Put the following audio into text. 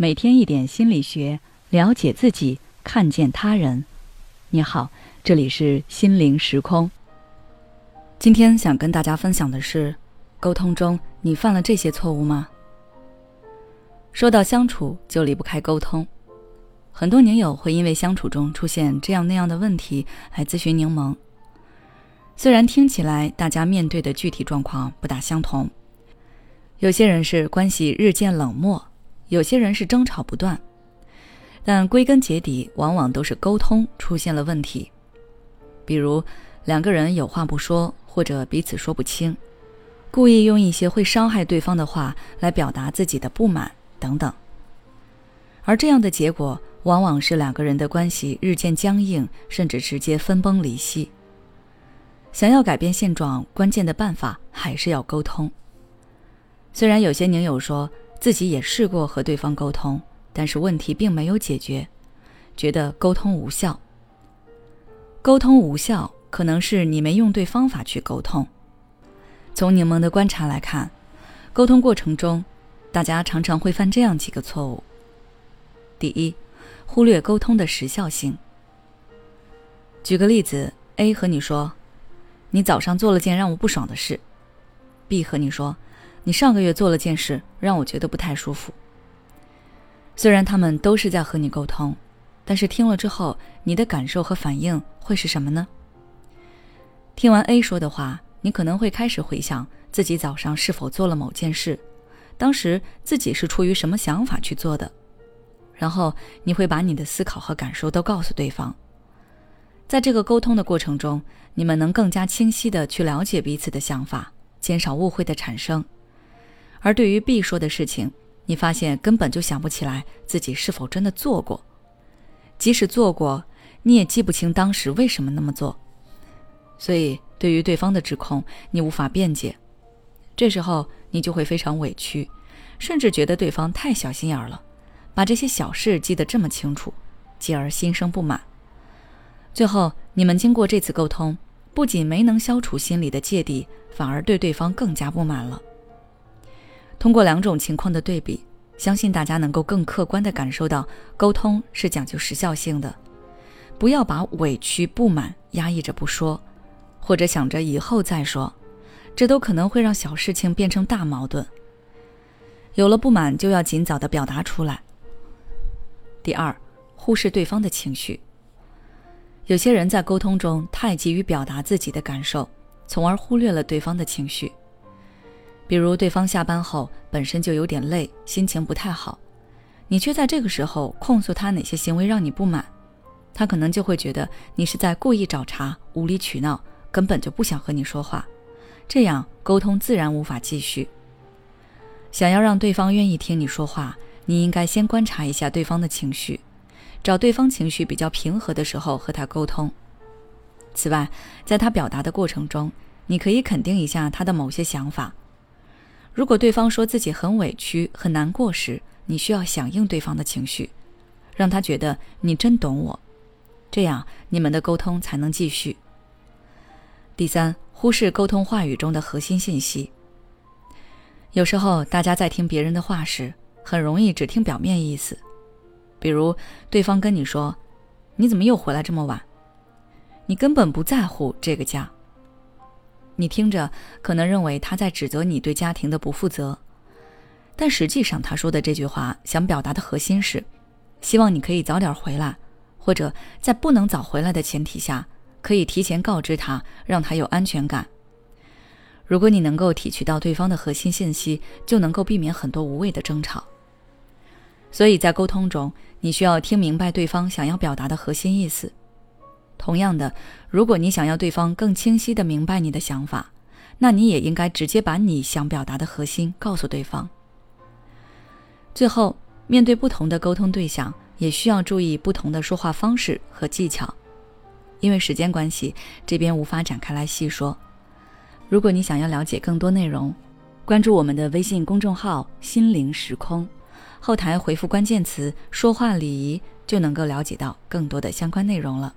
每天一点心理学，了解自己，看见他人。你好，这里是心灵时空。今天想跟大家分享的是，沟通中你犯了这些错误吗？说到相处，就离不开沟通。很多宁友会因为相处中出现这样那样的问题来咨询柠檬。虽然听起来大家面对的具体状况不大相同，有些人是关系日渐冷漠。有些人是争吵不断，但归根结底，往往都是沟通出现了问题。比如，两个人有话不说，或者彼此说不清，故意用一些会伤害对方的话来表达自己的不满等等。而这样的结果，往往是两个人的关系日渐僵硬，甚至直接分崩离析。想要改变现状，关键的办法还是要沟通。虽然有些宁友说。自己也试过和对方沟通，但是问题并没有解决，觉得沟通无效。沟通无效，可能是你没用对方法去沟通。从柠檬的观察来看，沟通过程中，大家常常会犯这样几个错误：第一，忽略沟通的时效性。举个例子，A 和你说：“你早上做了件让我不爽的事。”B 和你说。你上个月做了件事，让我觉得不太舒服。虽然他们都是在和你沟通，但是听了之后，你的感受和反应会是什么呢？听完 A 说的话，你可能会开始回想自己早上是否做了某件事，当时自己是出于什么想法去做的，然后你会把你的思考和感受都告诉对方。在这个沟通的过程中，你们能更加清晰的去了解彼此的想法，减少误会的产生。而对于 B 说的事情，你发现根本就想不起来自己是否真的做过，即使做过，你也记不清当时为什么那么做。所以，对于对方的指控，你无法辩解。这时候，你就会非常委屈，甚至觉得对方太小心眼了，把这些小事记得这么清楚，继而心生不满。最后，你们经过这次沟通，不仅没能消除心里的芥蒂，反而对对方更加不满了。通过两种情况的对比，相信大家能够更客观地感受到，沟通是讲究时效性的。不要把委屈、不满压抑着不说，或者想着以后再说，这都可能会让小事情变成大矛盾。有了不满，就要尽早地表达出来。第二，忽视对方的情绪。有些人在沟通中太急于表达自己的感受，从而忽略了对方的情绪。比如对方下班后本身就有点累，心情不太好，你却在这个时候控诉他哪些行为让你不满，他可能就会觉得你是在故意找茬、无理取闹，根本就不想和你说话，这样沟通自然无法继续。想要让对方愿意听你说话，你应该先观察一下对方的情绪，找对方情绪比较平和的时候和他沟通。此外，在他表达的过程中，你可以肯定一下他的某些想法。如果对方说自己很委屈、很难过时，你需要响应对方的情绪，让他觉得你真懂我，这样你们的沟通才能继续。第三，忽视沟通话语中的核心信息。有时候大家在听别人的话时，很容易只听表面意思，比如对方跟你说：“你怎么又回来这么晚？”你根本不在乎这个家。你听着，可能认为他在指责你对家庭的不负责，但实际上他说的这句话想表达的核心是，希望你可以早点回来，或者在不能早回来的前提下，可以提前告知他，让他有安全感。如果你能够提取到对方的核心信息，就能够避免很多无谓的争吵。所以在沟通中，你需要听明白对方想要表达的核心意思。同样的，如果你想要对方更清晰的明白你的想法，那你也应该直接把你想表达的核心告诉对方。最后，面对不同的沟通对象，也需要注意不同的说话方式和技巧。因为时间关系，这边无法展开来细说。如果你想要了解更多内容，关注我们的微信公众号“心灵时空”，后台回复关键词“说话礼仪”，就能够了解到更多的相关内容了。